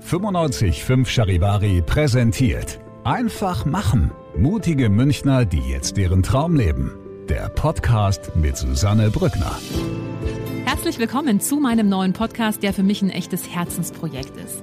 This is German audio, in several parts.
95.5 Charivari präsentiert Einfach machen. Mutige Münchner, die jetzt deren Traum leben. Der Podcast mit Susanne Brückner. Herzlich willkommen zu meinem neuen Podcast, der für mich ein echtes Herzensprojekt ist.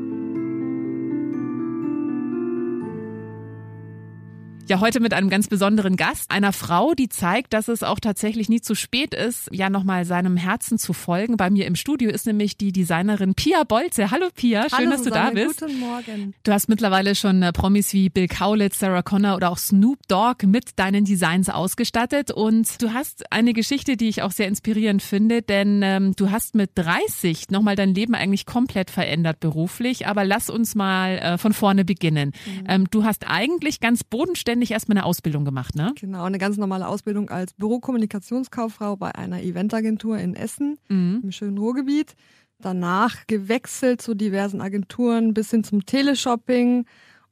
Ja, heute mit einem ganz besonderen Gast, einer Frau, die zeigt, dass es auch tatsächlich nie zu spät ist, ja nochmal seinem Herzen zu folgen. Bei mir im Studio ist nämlich die Designerin Pia Bolze. Hallo Pia, schön, Hallo, dass Susanne, du da bist. Guten Morgen. Du hast mittlerweile schon äh, Promis wie Bill Kaulitz, Sarah Connor oder auch Snoop Dogg mit deinen Designs ausgestattet und du hast eine Geschichte, die ich auch sehr inspirierend finde, denn ähm, du hast mit 30 nochmal dein Leben eigentlich komplett verändert beruflich, aber lass uns mal äh, von vorne beginnen. Mhm. Ähm, du hast eigentlich ganz bodenständig erstmal eine Ausbildung gemacht, ne? Genau, eine ganz normale Ausbildung als Bürokommunikationskauffrau bei einer Eventagentur in Essen Mhm. im schönen Ruhrgebiet. Danach gewechselt zu diversen Agenturen bis hin zum Teleshopping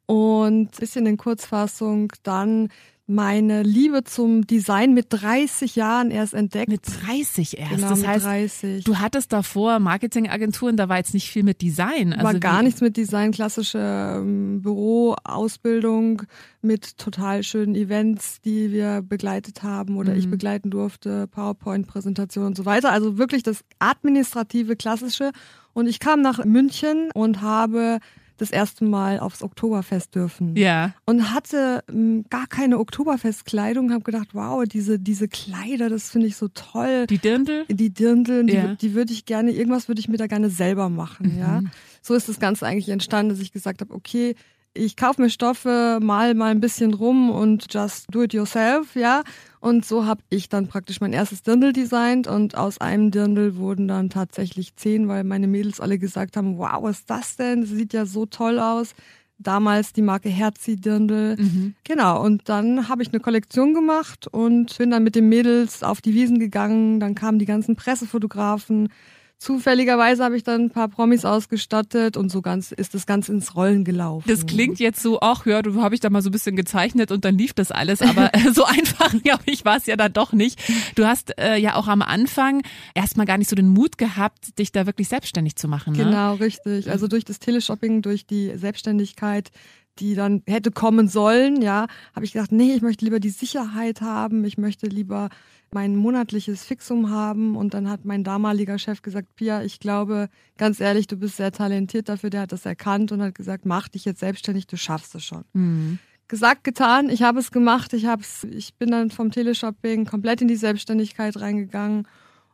und bisschen in Kurzfassung dann meine Liebe zum Design mit 30 Jahren erst entdeckt. Mit 30 erst. genau, das mit heißt, 30. du hattest davor Marketingagenturen, da war jetzt nicht viel mit Design. war Also gar wie- nichts mit Design, klassische ähm, Büroausbildung mit total schönen Events, die wir begleitet haben oder ich Mhm. begleiten durfte, PowerPoint-Präsentation und so weiter. Also wirklich das administrative, klassische. Und ich kam nach München und habe das erste Mal aufs Oktoberfest dürfen. Ja. Und hatte ähm, gar keine Oktoberfestkleidung, habe gedacht, wow, diese, diese Kleider, das finde ich so toll Die Dirndl? die Dirndl, die, Ja. die würde ich gerne, irgendwas würde ich mir da gerne selber machen, ja. Mhm. So ist das Ganze eigentlich entstanden, dass ich gesagt habe, okay, ich kaufe mir Stoffe, mal mal ein bisschen rum und just do it yourself, ja. Und so habe ich dann praktisch mein erstes Dirndl designt und aus einem Dirndl wurden dann tatsächlich zehn, weil meine Mädels alle gesagt haben, wow, was ist das denn? Das sieht ja so toll aus. Damals die Marke Herzi Dirndl. Mhm. Genau, und dann habe ich eine Kollektion gemacht und bin dann mit den Mädels auf die Wiesen gegangen. Dann kamen die ganzen Pressefotografen. Zufälligerweise habe ich dann ein paar Promis ausgestattet und so ganz ist das ganz ins Rollen gelaufen. Das klingt jetzt so, ach ja, du habe ich da mal so ein bisschen gezeichnet und dann lief das alles, aber so einfach, glaube ich, war es ja dann doch nicht. Du hast äh, ja auch am Anfang erstmal gar nicht so den Mut gehabt, dich da wirklich selbstständig zu machen. Ne? Genau, richtig. Also durch das Teleshopping, durch die Selbstständigkeit, die dann hätte kommen sollen, ja, habe ich gedacht, nee, ich möchte lieber die Sicherheit haben, ich möchte lieber mein monatliches Fixum haben. Und dann hat mein damaliger Chef gesagt, Pia, ich glaube, ganz ehrlich, du bist sehr talentiert dafür, der hat das erkannt und hat gesagt, mach dich jetzt selbstständig, du schaffst es schon. Mhm. Gesagt, getan, ich habe es gemacht, ich, hab's, ich bin dann vom Teleshopping komplett in die Selbstständigkeit reingegangen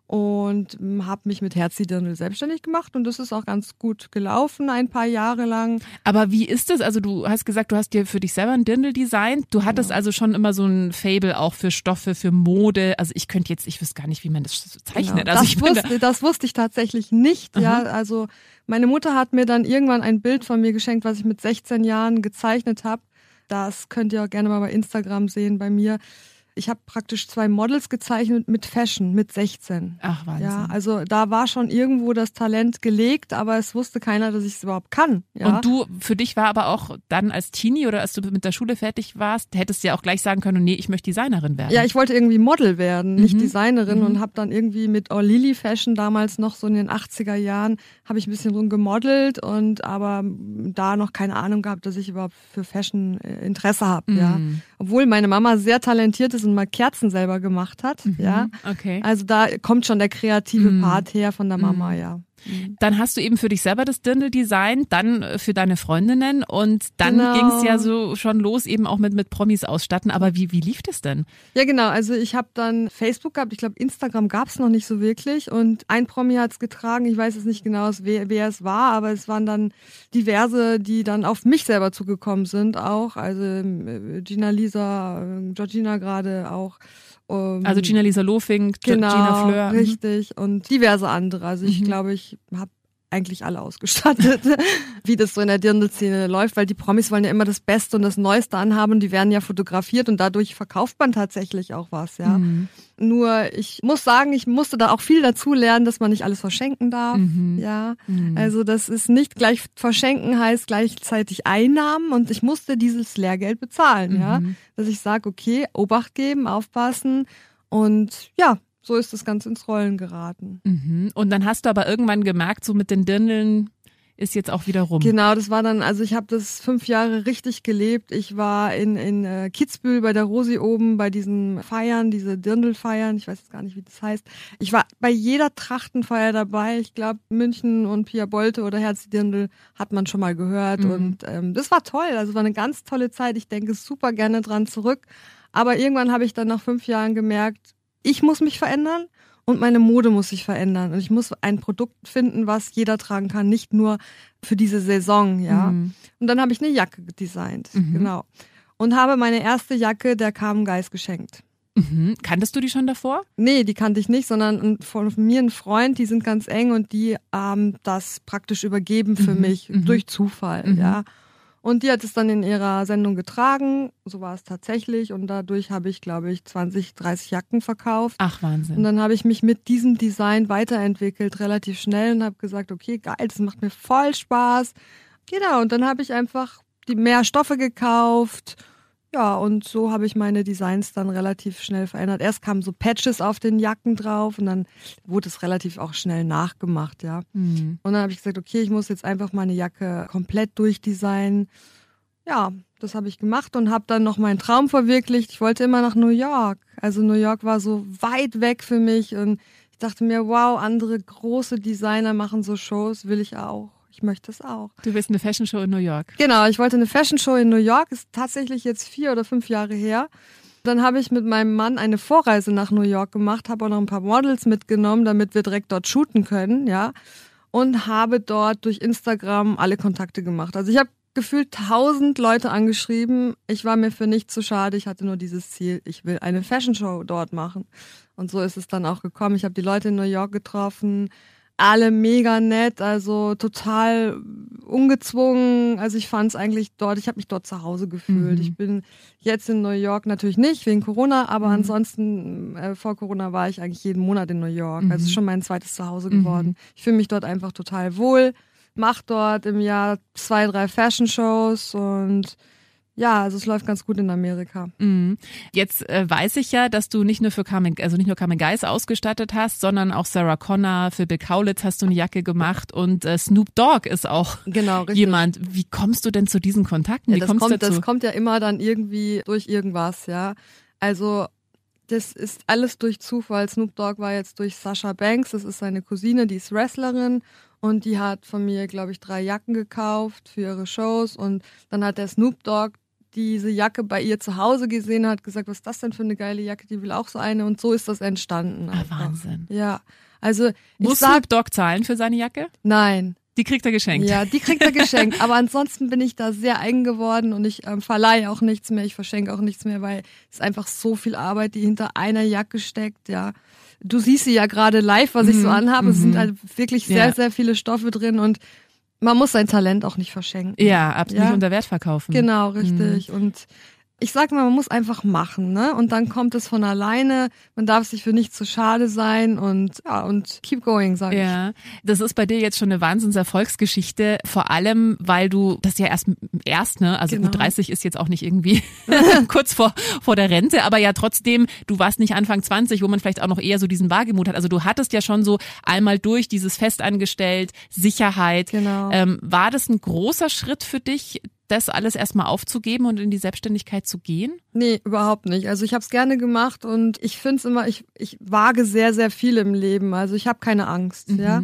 und habe mich mit Herzi-Dirndl selbstständig gemacht und das ist auch ganz gut gelaufen, ein paar Jahre lang. Aber wie ist es? Also du hast gesagt, du hast dir für dich selber ein Dirndl designt. Du hattest also schon immer so ein Fable auch für Stoffe, für Mode. Also ich könnte jetzt, ich wüsste gar nicht, wie man das zeichnet. Genau. Also das, ich bin da, wusste, das wusste ich tatsächlich nicht. Ja, Aha. also meine Mutter hat mir dann irgendwann ein Bild von mir geschenkt, was ich mit 16 Jahren gezeichnet habe. Das könnt ihr auch gerne mal bei Instagram sehen bei mir. Ich habe praktisch zwei Models gezeichnet mit Fashion mit 16. ach Wahnsinn. Ja, also da war schon irgendwo das Talent gelegt, aber es wusste keiner, dass ich es überhaupt kann. Ja? Und du, für dich war aber auch dann als Teenie oder als du mit der Schule fertig warst, hättest du ja auch gleich sagen können, nee, ich möchte Designerin werden. Ja, ich wollte irgendwie Model werden, nicht Mhm. Designerin Mhm. und habe dann irgendwie mit All Lily Fashion damals noch so in den 80er Jahren habe ich ein bisschen rumgemodelt und aber da noch keine Ahnung gehabt, dass ich überhaupt für Fashion äh, Interesse habe, ja. Mhm. Obwohl meine Mama sehr talentiert ist und mal Kerzen selber gemacht hat, ja. Okay. Also da kommt schon der kreative Mhm. Part her von der Mama, Mhm. Dann hast du eben für dich selber das Dirndl designt, dann äh, für deine Freundinnen und dann Genau. ging es ja so schon los, eben auch mit, mit Promis ausstatten. Aber wie, wie lief das denn? Ja, genau. Also ich habe dann Facebook gehabt. Ich glaube, Instagram gab es noch nicht so wirklich. Und ein Promi hat es getragen. Ich weiß jetzt nicht genau, wer, wer es war, aber es waren dann diverse, die dann auf mich selber zugekommen sind auch. Also äh, Gina Lisa, äh, Georgina gerade auch. Ähm, Also Gina Lisa Lofink, genau, Gina Fleur. mhm. richtig. Und diverse andere. Also ich Mhm. glaube, ich habe eigentlich alle ausgestattet, wie das so in der Dirndl-Szene läuft, weil die Promis wollen ja immer das Beste und das Neueste anhaben und die werden ja fotografiert und dadurch verkauft man tatsächlich auch was, ja. Mhm. Nur ich muss sagen, ich musste da auch viel dazu lernen, dass man nicht alles verschenken darf, Mhm. ja. Mhm. Also das ist nicht gleich verschenken heißt gleichzeitig Einnahmen und ich musste dieses Lehrgeld bezahlen, ja. Mhm. Dass ich sage, okay, Obacht geben, aufpassen und ja, so ist das Ganze ins Rollen geraten. Mhm. Und dann hast du aber irgendwann gemerkt, so mit den Dirndeln ist jetzt auch wieder rum. Genau, das war dann, also ich habe das fünf Jahre richtig gelebt. Ich war in, in äh, Kitzbühel bei der Rosi oben bei diesen Feiern, diese Dirndl-Feiern, ich weiß jetzt gar nicht, wie das heißt. Ich war bei jeder Trachtenfeier dabei. Ich glaube, München und Pia Bolte oder Herz Dirndl hat man schon mal gehört. Mhm. Und ähm, das war toll. Also war eine ganz tolle Zeit. Ich denke super gerne dran zurück. Aber irgendwann habe ich dann nach fünf Jahren gemerkt, ich muss mich verändern und meine Mode muss sich verändern. Und ich muss ein Produkt finden, was jeder tragen kann, nicht nur für diese Saison, ja. Mhm. Und dann habe ich eine Jacke designt, Mhm. genau. Und habe meine erste Jacke der Carmen Geist geschenkt. Mhm. Kanntest du die schon davor? Nee, die kannte ich nicht, sondern von mir ein Freund, die sind ganz eng und die haben das praktisch übergeben für Mhm, mich mhm. durch Zufall, Mhm. ja. Und die hat es dann in ihrer Sendung getragen, so war es tatsächlich und dadurch habe ich, glaube ich, 20, 30 Jacken verkauft. Ach, Wahnsinn. Und dann habe ich mich mit diesem Design weiterentwickelt, relativ schnell und habe gesagt, okay, geil, das macht mir voll Spaß. Genau, und dann habe ich einfach die mehr Stoffe gekauft. Ja, und so habe ich meine Designs dann relativ schnell verändert. Erst kamen so Patches auf den Jacken drauf und dann wurde es relativ auch schnell nachgemacht, ja. Mhm. Und dann habe ich gesagt, okay, ich muss jetzt einfach meine Jacke komplett durchdesignen. Ja, das habe ich gemacht und habe dann noch meinen Traum verwirklicht. Ich wollte immer nach New York. Also New York war so weit weg für mich und ich dachte mir, wow, andere große Designer machen so Shows, will ich auch. Ich möchte es auch. Du bist eine Fashion Show in New York. Genau, ich wollte eine Fashion Show in New York, ist tatsächlich jetzt vier oder fünf Jahre her. Dann habe ich mit meinem Mann eine Vorreise nach New York gemacht, habe auch noch ein paar Models mitgenommen, damit wir direkt dort shooten können, ja. Und habe dort durch Instagram alle Kontakte gemacht. Also ich habe gefühlt tausend Leute angeschrieben. Ich war mir für nichts zu schade. Ich hatte nur dieses Ziel, ich will eine Fashion Show dort machen. Und so ist es dann auch gekommen. Ich habe die Leute in New York getroffen, alle mega nett, also total ungezwungen. Also ich fand es eigentlich dort, ich habe mich dort zu Hause gefühlt. Mhm. Ich bin jetzt in New York natürlich nicht wegen Corona, aber Mhm. ansonsten äh, vor Corona war ich eigentlich jeden Monat in New York. Mhm. Also es ist schon mein zweites Zuhause Mhm. geworden. Ich fühle mich dort einfach total wohl. Mach dort im Jahr zwei, drei Fashion Shows und ja, also es läuft ganz gut in Amerika. Mhm. Jetzt äh, weiß ich ja, dass du nicht nur für Carmen, also nicht nur Carmen Geis ausgestattet hast, sondern auch Sarah Connor, für Bill Kaulitz hast du eine Jacke gemacht und äh, Snoop Dogg ist auch Genau, jemand. Wie kommst du denn zu diesen Kontakten? Ja, Wie das, kommst kommt, dazu? das kommt ja immer dann irgendwie durch irgendwas, ja. Also das ist alles durch Zufall. Snoop Dogg war jetzt durch Sasha Banks, das ist seine Cousine, die ist Wrestlerin und die hat von mir, glaube ich, drei Jacken gekauft für ihre Shows und dann hat der Snoop Dogg diese Jacke bei ihr zu Hause gesehen, hat gesagt, was ist das denn für eine geile Jacke, die will auch so eine und so ist das entstanden. ah. Wahnsinn. Ja, also ich Muss Snoop Dogg zahlen für seine Jacke? nein. Die kriegt er geschenkt. Ja, die kriegt er geschenkt. Aber ansonsten bin ich da sehr eigen geworden und ich ähm, verleihe auch nichts mehr, ich verschenke auch nichts mehr, weil es ist einfach so viel Arbeit, die hinter einer Jacke steckt, ja. Du siehst sie ja gerade live, was ich so Mhm, anhabe. Es mhm. sind halt wirklich sehr, Ja. sehr viele Stoffe drin und man muss sein Talent auch nicht verschenken. Ja, absolut Ja. nicht unter Wert verkaufen. Genau, richtig. Mhm. Und ich sag mal, man muss einfach machen, ne? Und dann kommt es von alleine. Man darf sich für nichts zu schade sein und ja, und keep going, sag ich. Ja, das ist bei dir jetzt schon eine Wahnsinnserfolgsgeschichte, vor allem, weil du das ja erst erst, ne, also Genau. gut 30 ist jetzt auch nicht irgendwie kurz vor vor der Rente, aber ja trotzdem, du warst nicht Anfang 20, wo man vielleicht auch noch eher so diesen Wagemut hat. Also du hattest ja schon so einmal durch dieses Festangestellt, Sicherheit. Genau. Ähm, war das ein großer Schritt für dich, das alles erstmal aufzugeben und in die Selbstständigkeit zu gehen? Nee, überhaupt nicht. Also ich habe es gerne gemacht und ich finde es immer, ich, ich wage sehr, sehr viel im Leben. Also ich habe keine Angst, Mhm. ja.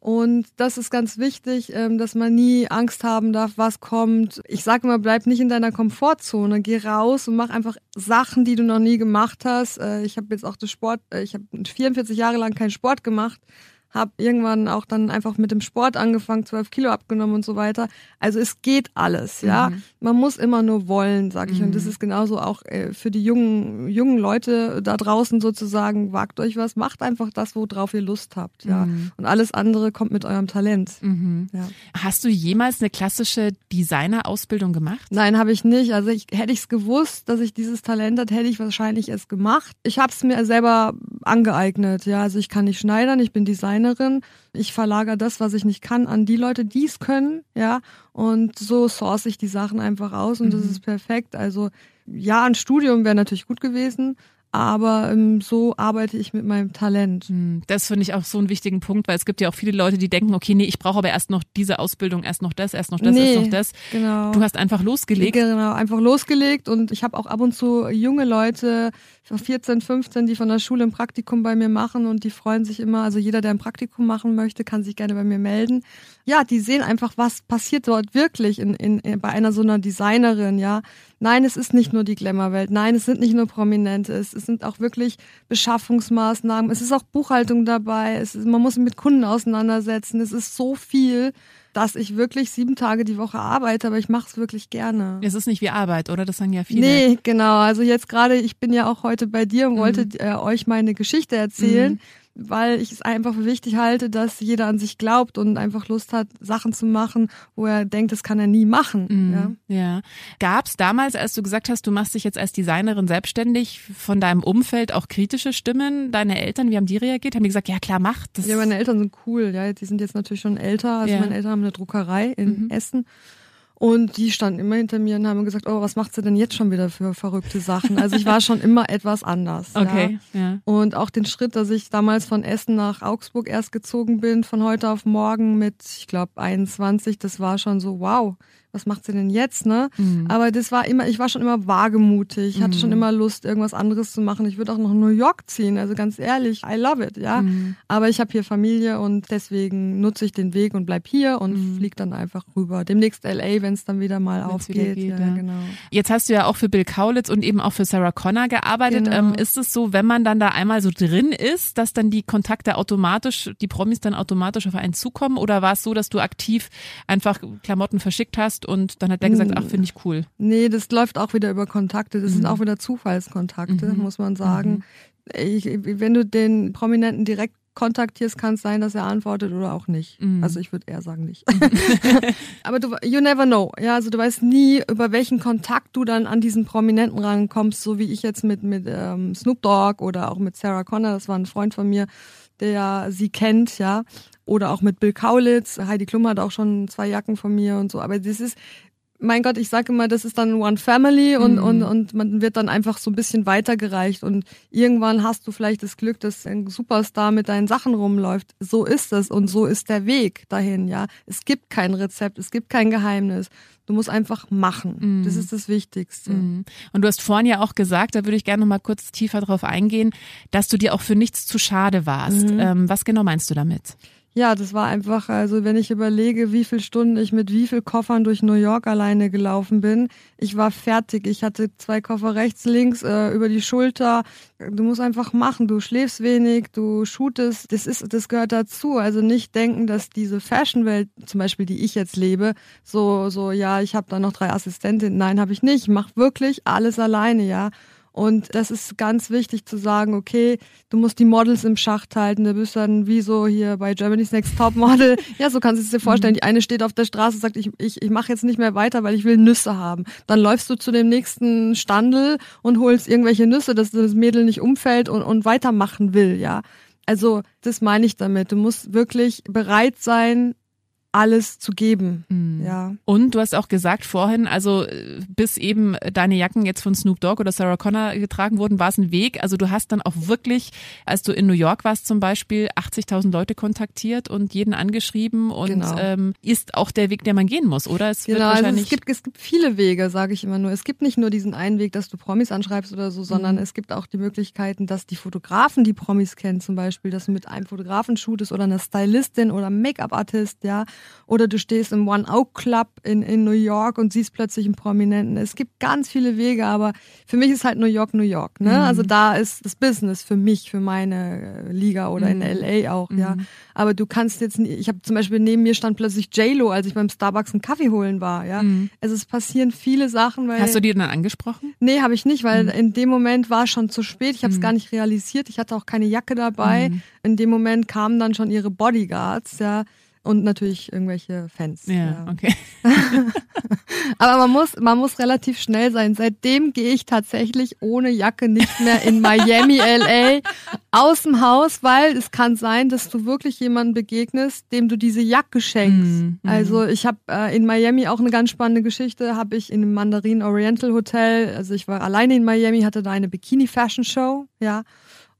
Und das ist ganz wichtig, ähm, dass man nie Angst haben darf, was kommt. Ich sage immer, bleib nicht in deiner Komfortzone. Geh raus und mach einfach Sachen, die du noch nie gemacht hast. Äh, ich habe jetzt auch das Sport, äh, ich habe 44 Jahre lang keinen Sport gemacht habe irgendwann auch dann einfach mit dem Sport angefangen, 12 Kilo abgenommen und so weiter. Also es geht alles, ja. Mhm. Man muss immer nur wollen, sag ich. Mhm. Und das mhm. ist genauso auch äh, für die jungen, jungen Leute da draußen sozusagen, wagt euch was, macht einfach das, worauf ihr Lust habt, ja. Mhm. Und alles andere kommt mit eurem Talent. Mhm. Ja. Hast du jemals eine klassische Designerausbildung gemacht? Nein, habe ich nicht. Also ich, hätte ich es gewusst, dass ich dieses Talent hat, hätte ich wahrscheinlich es gemacht. Ich habe es mir selber angeeignet, ja. Also ich kann nicht schneidern, ich bin Designer Designerin. Ich verlagere das, was ich nicht kann, an die Leute, die es können, ja. Und so source ich die Sachen einfach aus und mhm. das ist perfekt. Also ja, ein Studium wäre natürlich gut gewesen, aber ähm, so arbeite ich mit meinem Talent. Hm, das finde ich auch so einen wichtigen Punkt, weil es gibt ja auch viele Leute, die denken, okay, nee, ich brauche aber erst noch diese Ausbildung, erst noch das, erst noch das, nee, erst noch das. Genau. Du hast einfach losgelegt. Genau, einfach losgelegt und ich habe auch ab und zu junge Leute, 14, 15, die von der Schule ein Praktikum bei mir machen und die freuen sich immer, also jeder, der ein Praktikum machen möchte, kann sich gerne bei mir melden. Ja, die sehen einfach, was passiert dort wirklich in, in, in bei einer so einer Designerin, ja. Nein, es ist nicht nur die Glamour-Welt. Nein, es sind nicht nur Prominente. Es, es sind auch wirklich Beschaffungsmaßnahmen. Es ist auch Buchhaltung dabei. Es ist, man muss sich mit Kunden auseinandersetzen. Es ist so viel, dass ich wirklich sieben Tage die Woche arbeite, aber ich mache es wirklich gerne. Es ist nicht wie Arbeit, oder? Das sagen ja viele. Nee, genau. Also jetzt gerade, ich bin ja auch heute bei dir und mhm. wollte äh, euch meine Geschichte erzählen. Mhm weil ich es einfach für wichtig halte, dass jeder an sich glaubt und einfach Lust hat, Sachen zu machen, wo er denkt, das kann er nie machen. Mhm, ja. ja. Gab es damals, als du gesagt hast, du machst dich jetzt als Designerin selbstständig, von deinem Umfeld auch kritische Stimmen? Deine Eltern, wie haben die reagiert? Haben die gesagt, ja klar, mach das? Ja, meine Eltern sind cool. Ja, die sind jetzt natürlich schon älter. Also ja. meine Eltern haben eine Druckerei in mhm. Essen. Und die standen immer hinter mir und haben gesagt, oh, was macht sie denn jetzt schon wieder für verrückte Sachen? Also ich war schon immer etwas anders. Okay. Ja. ja. Und auch den Schritt, dass ich damals von Essen nach Augsburg erst gezogen bin, von heute auf morgen mit, ich glaube, 21, das war schon so, wow, was macht sie denn jetzt, ne? Mhm. Aber das war immer, ich war schon immer wagemutig, ich hatte mhm. schon immer Lust, irgendwas anderes zu machen. Ich würde auch noch New York ziehen, also ganz ehrlich, I love it, ja. Mhm. Aber ich habe hier Familie und deswegen nutze ich den Weg und bleib hier und mhm. fliege dann einfach rüber. Demnächst LA, wenn es dann wieder mal wenn's aufgeht. Wieder geht, ja, ja. Genau. Jetzt hast du ja auch für Bill Kaulitz und eben auch für Sarah Connor gearbeitet. Genau. Ähm, ist es so, wenn man dann da einmal so drin ist, dass dann die Kontakte automatisch, die Promis dann automatisch auf einen zukommen? Oder war es so, dass du aktiv einfach Klamotten verschickt hast und dann hat der gesagt, ach, finde ich cool. Nee, das läuft auch wieder über Kontakte. Das mhm. sind auch wieder Zufallskontakte, mhm. muss man sagen. Mhm. Ich, wenn du den Prominenten direkt kontaktierst, kann es sein, dass er antwortet oder auch nicht. Mhm. Also ich würde eher sagen nicht. Aber du, you never know. Ja, also du weißt nie, über welchen Kontakt du dann an diesen Prominenten rankommst, so wie ich jetzt mit, mit ähm, Snoop Dogg oder auch mit Sarah Connor, das war ein Freund von mir, der sie kennt, ja. Oder auch mit Bill Kaulitz. Heidi Klum hat auch schon zwei Jacken von mir und so. Aber das ist, mein Gott, ich sage immer, das ist dann One Family und, mhm. und, und man wird dann einfach so ein bisschen weitergereicht und irgendwann hast du vielleicht das Glück, dass ein Superstar mit deinen Sachen rumläuft. So ist es und so ist der Weg dahin, ja. Es gibt kein Rezept, es gibt kein Geheimnis. Du musst einfach machen. Mhm. Das ist das Wichtigste. Mhm. Und du hast vorhin ja auch gesagt, da würde ich gerne noch mal kurz tiefer drauf eingehen, dass du dir auch für nichts zu schade warst. Mhm. Ähm, was genau meinst du damit? Ja, das war einfach, also wenn ich überlege, wie viele Stunden ich mit wie viel Koffern durch New York alleine gelaufen bin, ich war fertig. Ich hatte zwei Koffer rechts, links, äh, über die Schulter. Du musst einfach machen. Du schläfst wenig, du shootest. Das ist, das gehört dazu. Also nicht denken, dass diese Fashionwelt, zum Beispiel, die ich jetzt lebe, so, so, ja, ich habe da noch drei Assistentinnen. Nein, habe ich nicht. Ich mach wirklich alles alleine, ja. Und das ist ganz wichtig zu sagen, okay, du musst die Models im Schacht halten. Du bist dann wie so hier bei Germany's Next Top Model. Ja, so kannst du es dir vorstellen. Mhm. Die eine steht auf der Straße und sagt, ich, ich, ich mache jetzt nicht mehr weiter, weil ich will Nüsse haben. Dann läufst du zu dem nächsten Standel und holst irgendwelche Nüsse, dass das Mädel nicht umfällt und, und weitermachen will, ja. Also, das meine ich damit. Du musst wirklich bereit sein, alles zu geben. Mhm. Ja. Und du hast auch gesagt vorhin, also äh, bis eben deine Jacken jetzt von Snoop Dogg oder Sarah Connor getragen wurden, war es ein Weg. Also du hast dann auch wirklich, als du in New York warst zum Beispiel, 80.000 Leute kontaktiert und jeden angeschrieben und genau. ähm, ist auch der Weg, der man gehen muss, oder? Es genau, also es gibt, es gibt viele Wege, sage ich immer nur. Es gibt nicht nur diesen einen Weg, dass du Promis anschreibst oder so, sondern mhm. es gibt auch die Möglichkeiten, dass die Fotografen, die Promis kennen zum Beispiel, dass du mit einem Fotografen shootest oder einer Stylistin oder Make-up-Artist, ja, oder du stehst im One Oak Club in, in New York und siehst plötzlich einen Prominenten. Es gibt ganz viele Wege, aber für mich ist halt New York New York. Ne? Mhm. Also da ist das Business für mich, für meine äh, Liga oder mhm. in LA auch, mhm. ja. Aber du kannst jetzt, ich habe zum Beispiel neben mir stand plötzlich J-Lo, als ich beim Starbucks einen Kaffee holen war, ja. Mhm. Also es passieren viele Sachen. Weil, Hast du die dann angesprochen? Nee, habe ich nicht, weil mhm. in dem Moment war es schon zu spät. Ich habe es mhm. gar nicht realisiert. Ich hatte auch keine Jacke dabei. In dem Moment kamen dann schon ihre Bodyguards, ja und natürlich irgendwelche Fans. Ja, ja. okay. Aber man muss, man muss relativ schnell sein. Seitdem gehe ich tatsächlich ohne Jacke nicht mehr in Miami, LA aus dem Haus, weil es kann sein, dass du wirklich jemanden begegnest, dem du diese Jacke schenkst. Mm, mm. Also ich habe äh, in Miami auch eine ganz spannende Geschichte, habe ich in dem Mandarin Oriental Hotel, also ich war alleine in Miami, hatte da eine Bikini Fashion Show, ja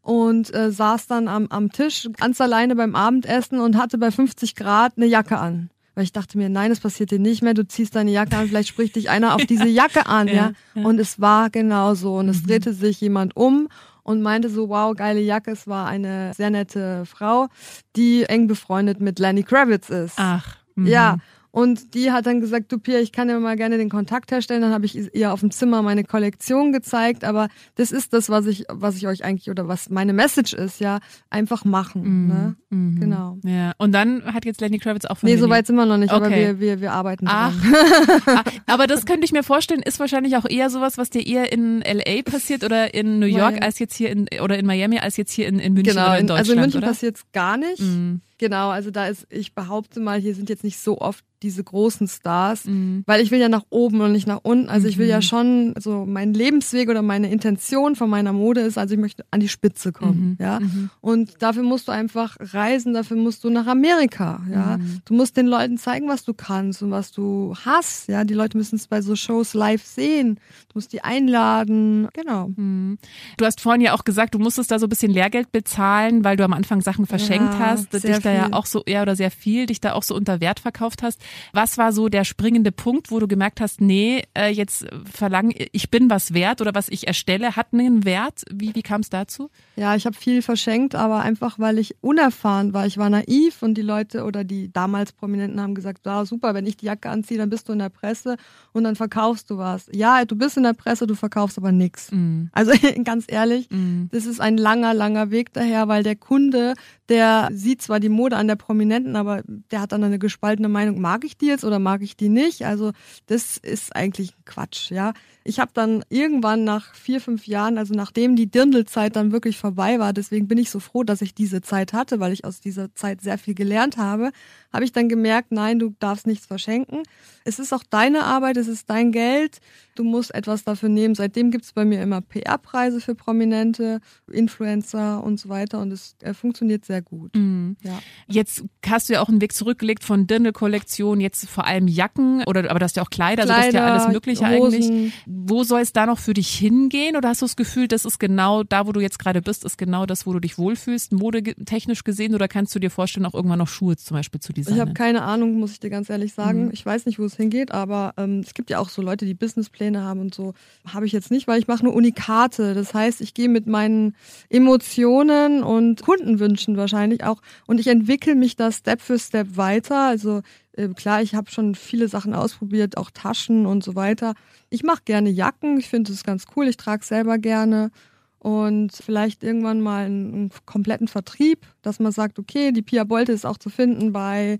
und äh, saß dann am, am Tisch ganz alleine beim Abendessen und hatte bei 50 Grad eine Jacke an. Weil ich dachte mir, nein, das passiert dir nicht mehr, du ziehst deine Jacke an, vielleicht spricht dich einer auf diese Jacke an, ja. ja. ja. Und es war genau so. Und es mhm. drehte sich jemand um und meinte so, wow, geile Jacke. Es war eine sehr nette Frau, die eng befreundet mit Lenny Kravitz ist. Ach. Mhm. Ja. Und die hat dann gesagt, du Pia, ich kann dir mal gerne den Kontakt herstellen. Dann habe ich ihr auf dem Zimmer meine Kollektion gezeigt. Aber das ist das, was ich, was ich euch eigentlich oder was meine Message ist, ja, einfach machen. Mhm. Ne? Mhm. Genau. Ja. Und dann hat jetzt Lenny Kravitz auch von Nee, so weit sind wir noch nicht, okay. aber wir, wir, wir arbeiten Ach. dran. aber das könnte ich mir vorstellen, ist wahrscheinlich auch eher sowas, was dir eher in LA passiert oder in New York Miami. als jetzt hier in oder in Miami als jetzt hier in, in München genau, oder in Deutschland. Also in München passiert es gar nicht. Mhm. Genau, also da ist, ich behaupte mal, hier sind jetzt nicht so oft diese großen Stars, mhm. weil ich will ja nach oben und nicht nach unten. Also ich will ja mhm. schon, so mein Lebensweg oder meine Intention von meiner Mode ist, also ich möchte an die Spitze kommen, mhm. ja. Mhm. Und dafür musst du einfach reisen, dafür musst du nach Amerika, ja. Mhm. Du musst den Leuten zeigen, was du kannst und was du hast, ja. Die Leute müssen es bei so Shows live sehen. Du musst die einladen, genau. Mhm. Du hast vorhin ja auch gesagt, du musstest da so ein bisschen Lehrgeld bezahlen, weil du am Anfang Sachen verschenkt ja, hast, dich da ja auch so, ja, oder sehr viel, dich da auch so unter Wert verkauft hast. Was war so der springende Punkt, wo du gemerkt hast, nee, äh, jetzt verlangen, ich bin was wert oder was ich erstelle, hat einen Wert? Wie, wie kam es dazu? Ja, ich habe viel verschenkt, aber einfach, weil ich unerfahren war. Ich war naiv und die Leute oder die damals Prominenten haben gesagt, ja, super, wenn ich die Jacke anziehe, dann bist du in der Presse und dann verkaufst du was. Ja, du bist in der Presse, du verkaufst aber nichts. Mm. Also ganz ehrlich, mm. das ist ein langer, langer Weg daher, weil der Kunde, der sieht zwar die Mode an der Prominenten, aber der hat dann eine gespaltene Meinung, mag ich die jetzt oder mag ich die nicht? Also das ist eigentlich Quatsch, ja. Ich habe dann irgendwann nach vier, fünf Jahren, also nachdem die Dirndlzeit dann wirklich vorbei war, deswegen bin ich so froh, dass ich diese Zeit hatte, weil ich aus dieser Zeit sehr viel gelernt habe, habe ich dann gemerkt, nein, du darfst nichts verschenken. Es ist auch deine Arbeit, es ist dein Geld, du musst etwas dafür nehmen. Seitdem gibt es bei mir immer PR-Preise für Prominente, Influencer und so weiter und es äh, funktioniert sehr gut. Mhm. Ja. Jetzt hast du ja auch einen Weg zurückgelegt von Dirndl-Kollektion, jetzt vor allem Jacken, oder aber das ist ja auch Kleider, Kleider also das ist ja alles Mögliche Hosen. eigentlich. Wo soll es da noch für dich hingehen oder hast du das Gefühl, das ist genau da, wo du jetzt gerade bist, ist genau das, wo du dich wohlfühlst, modetechnisch gesehen oder kannst du dir vorstellen, auch irgendwann noch Schuhe zum Beispiel zu designen? Ich habe keine Ahnung, muss ich dir ganz ehrlich sagen. Mhm. Ich weiß nicht, wo es hingeht, aber ähm, es gibt ja auch so Leute, die Businesspläne haben und so. Habe ich jetzt nicht, weil ich mache nur Unikate. Das heißt, ich gehe mit meinen Emotionen und Kundenwünschen wahrscheinlich auch und ich entwickle mich da Step für Step weiter. Also äh, klar, ich habe schon viele Sachen ausprobiert, auch Taschen und so weiter. Ich mache gerne Jacken, ich finde es ganz cool, ich trage selber gerne und vielleicht irgendwann mal einen, einen, kompletten Vertrieb, dass man sagt, okay, die Pia Bolte ist auch zu finden bei,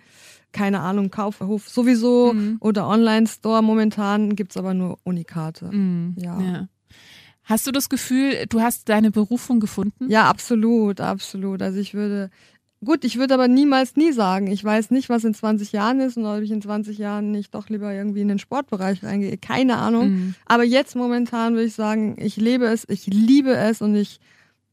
keine Ahnung, Kaufhof sowieso mhm. oder Online-Store. Momentan gibt's aber nur Unikate. Mhm. Ja. ja. Hast du das Gefühl, du hast deine Berufung gefunden? Ja, absolut, absolut. Also ich würde, Gut, ich würde aber niemals nie sagen, ich weiß nicht, was in 20 Jahren ist und ob ich in 20 Jahren nicht doch lieber irgendwie in den Sportbereich reingehe. Keine Ahnung. Mhm. Aber jetzt momentan würde ich sagen, ich lebe es, ich liebe es und ich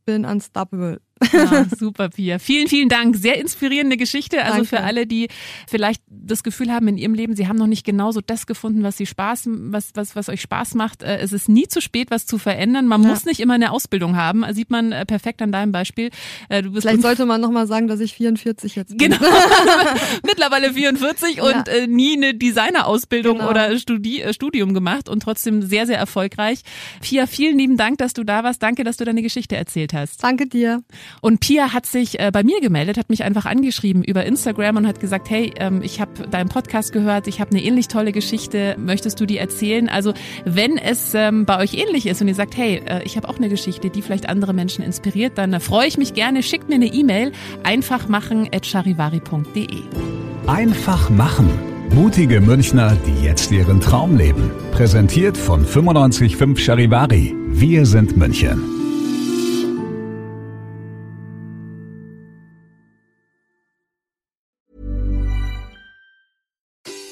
bin unstoppable. Ja, super, Pia. Vielen, vielen Dank. Sehr inspirierende Geschichte. Also Danke. für alle, die vielleicht das Gefühl haben in ihrem Leben, sie haben noch nicht genauso das gefunden, was sie Spaß, was, was, was euch Spaß macht. Äh, Es ist nie zu spät, was zu verändern. Man Ja. muss nicht immer eine Ausbildung haben. Sieht man äh, perfekt an deinem Beispiel. Äh, Du bist Vielleicht sollte man nochmal sagen, dass ich 44 jetzt bin. Genau. Mittlerweile 44 und Ja. äh, nie eine Designerausbildung Genau. oder Studi äh, Studium gemacht und trotzdem sehr, sehr erfolgreich. Pia, vielen lieben Dank, dass du da warst. Danke, dass du deine Geschichte erzählt hast. Danke dir. Und Pia hat sich äh, bei mir gemeldet, hat mich einfach angeschrieben über Instagram und hat gesagt, hey, ähm, ich habe deinen Podcast gehört, ich habe eine ähnlich tolle Geschichte, möchtest du die erzählen? Also wenn es ähm, bei euch ähnlich ist und ihr sagt, hey, äh, ich habe auch eine Geschichte, die vielleicht andere Menschen inspiriert, dann äh, freue ich mich gerne. Schickt mir eine E-Mail, einfachmachen.charivari.de. Einfach machen. Mutige Münchner, die jetzt ihren Traum leben. Präsentiert von 955 Charivari. Wir sind München.